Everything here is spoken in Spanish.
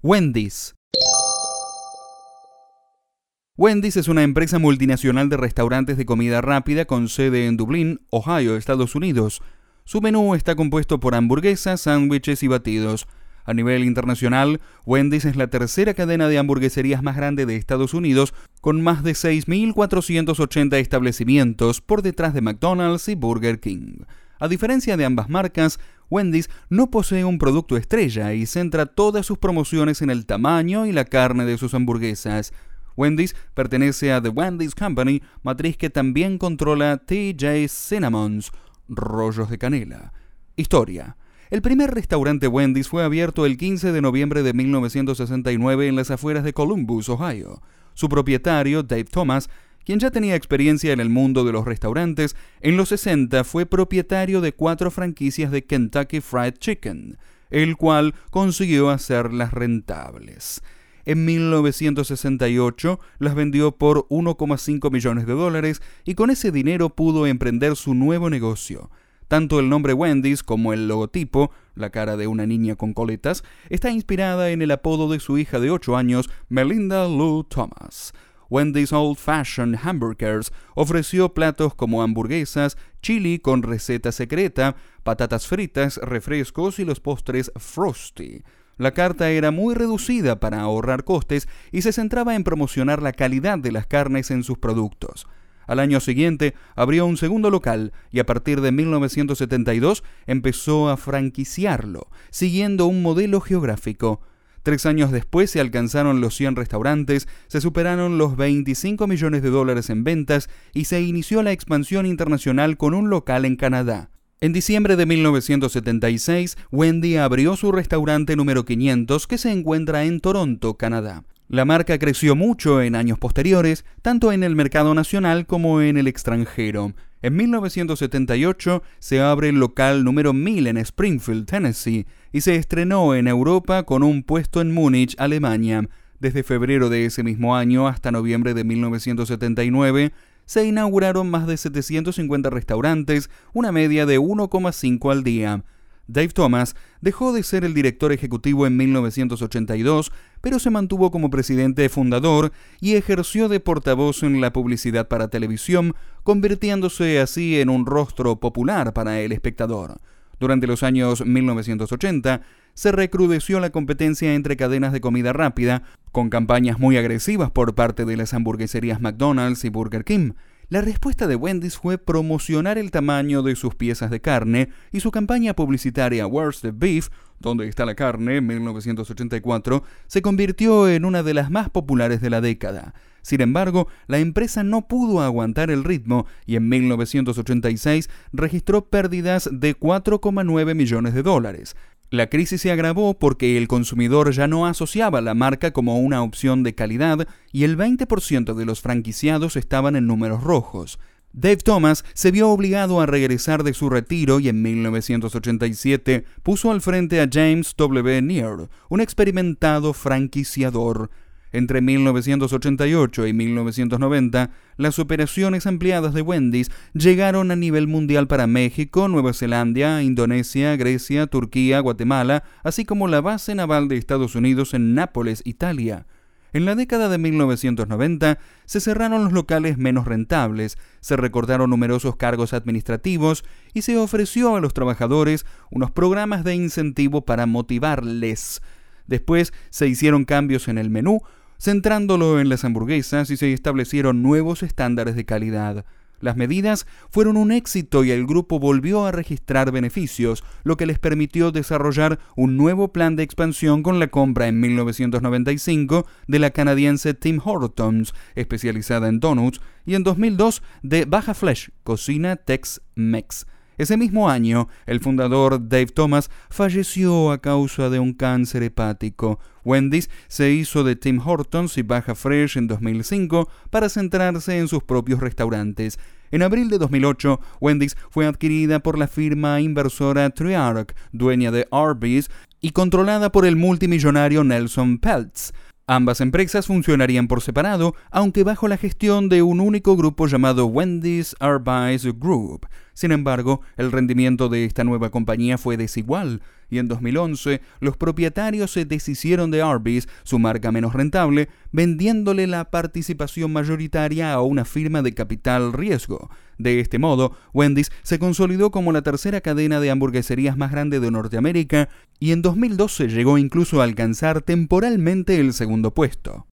Wendy's. Wendy's es una empresa multinacional de restaurantes de comida rápida con sede en Dublín, Ohio, Estados Unidos. Su menú está compuesto por hamburguesas, sándwiches y batidos. A nivel internacional, Wendy's es la tercera cadena de hamburgueserías más grande de Estados Unidos, con más de 6.480 establecimientos por detrás de McDonald's y Burger King. A diferencia de ambas marcas, Wendy's no posee un producto estrella y centra todas sus promociones en el tamaño y la carne de sus hamburguesas. Wendy's pertenece a The Wendy's Company, matriz que también controla TJ Cinnamons, rollos de canela. Historia. El primer restaurante Wendy's fue abierto el 15 de noviembre de 1969 en las afueras de Columbus, Ohio. Su propietario, Dave Thomas, quien ya tenía experiencia en el mundo de los restaurantes, en los 60 fue propietario de cuatro franquicias de Kentucky Fried Chicken, el cual consiguió hacerlas rentables. En 1968 las vendió por 1,5 millones de dólares y con ese dinero pudo emprender su nuevo negocio. Tanto el nombre Wendy's como el logotipo, la cara de una niña con coletas, está inspirada en el apodo de su hija de 8 años, Melinda Lou Thomas. Wendy's Old Fashioned Hamburgers ofreció platos como hamburguesas, chili con receta secreta, patatas fritas, refrescos y los postres Frosty. La carta era muy reducida para ahorrar costes y se centraba en promocionar la calidad de las carnes en sus productos. Al año siguiente abrió un segundo local y a partir de 1972 empezó a franquiciarlo, siguiendo un modelo geográfico. Tres años después se alcanzaron los 100 restaurantes, se superaron los 25 millones de dólares en ventas y se inició la expansión internacional con un local en Canadá. En diciembre de 1976, Wendy abrió su restaurante número 500 que se encuentra en Toronto, Canadá. La marca creció mucho en años posteriores, tanto en el mercado nacional como en el extranjero. En 1978 se abre el local número 1000 en Springfield, Tennessee, y se estrenó en Europa con un puesto en Múnich, Alemania. Desde febrero de ese mismo año hasta noviembre de 1979 se inauguraron más de 750 restaurantes, una media de 1,5 al día. Dave Thomas dejó de ser el director ejecutivo en 1982, pero se mantuvo como presidente fundador y ejerció de portavoz en la publicidad para televisión, convirtiéndose así en un rostro popular para el espectador. Durante los años 1980 se recrudeció la competencia entre cadenas de comida rápida, con campañas muy agresivas por parte de las hamburgueserías McDonald's y Burger King. La respuesta de Wendy's fue promocionar el tamaño de sus piezas de carne y su campaña publicitaria Where's the Beef, donde está la carne, en 1984, se convirtió en una de las más populares de la década. Sin embargo, la empresa no pudo aguantar el ritmo y en 1986 registró pérdidas de 4,9 millones de dólares. La crisis se agravó porque el consumidor ya no asociaba la marca como una opción de calidad y el 20% de los franquiciados estaban en números rojos. Dave Thomas se vio obligado a regresar de su retiro y en 1987 puso al frente a James W. Neer, un experimentado franquiciador. Entre 1988 y 1990, las operaciones ampliadas de Wendy's llegaron a nivel mundial para México, Nueva Zelanda, Indonesia, Grecia, Turquía, Guatemala, así como la base naval de Estados Unidos en Nápoles, Italia. En la década de 1990 se cerraron los locales menos rentables, se recortaron numerosos cargos administrativos y se ofreció a los trabajadores unos programas de incentivo para motivarles. Después se hicieron cambios en el menú, centrándolo en las hamburguesas y se establecieron nuevos estándares de calidad. Las medidas fueron un éxito y el grupo volvió a registrar beneficios, lo que les permitió desarrollar un nuevo plan de expansión con la compra en 1995 de la canadiense Tim Hortons, especializada en donuts, y en 2002 de Baja Flesh, cocina Tex-Mex. Ese mismo año, el fundador Dave Thomas falleció a causa de un cáncer hepático. Wendy's se hizo de Tim Hortons y Baja Fresh en 2005 para centrarse en sus propios restaurantes. En abril de 2008, Wendy's fue adquirida por la firma inversora Triarch, dueña de Arby's y controlada por el multimillonario Nelson Peltz. Ambas empresas funcionarían por separado, aunque bajo la gestión de un único grupo llamado Wendy's Arby's Group. Sin embargo, el rendimiento de esta nueva compañía fue desigual y en 2011 los propietarios se deshicieron de Arby's, su marca menos rentable, vendiéndole la participación mayoritaria a una firma de capital riesgo. De este modo, Wendy's se consolidó como la tercera cadena de hamburgueserías más grande de Norteamérica y en 2012 llegó incluso a alcanzar temporalmente el segundo puesto.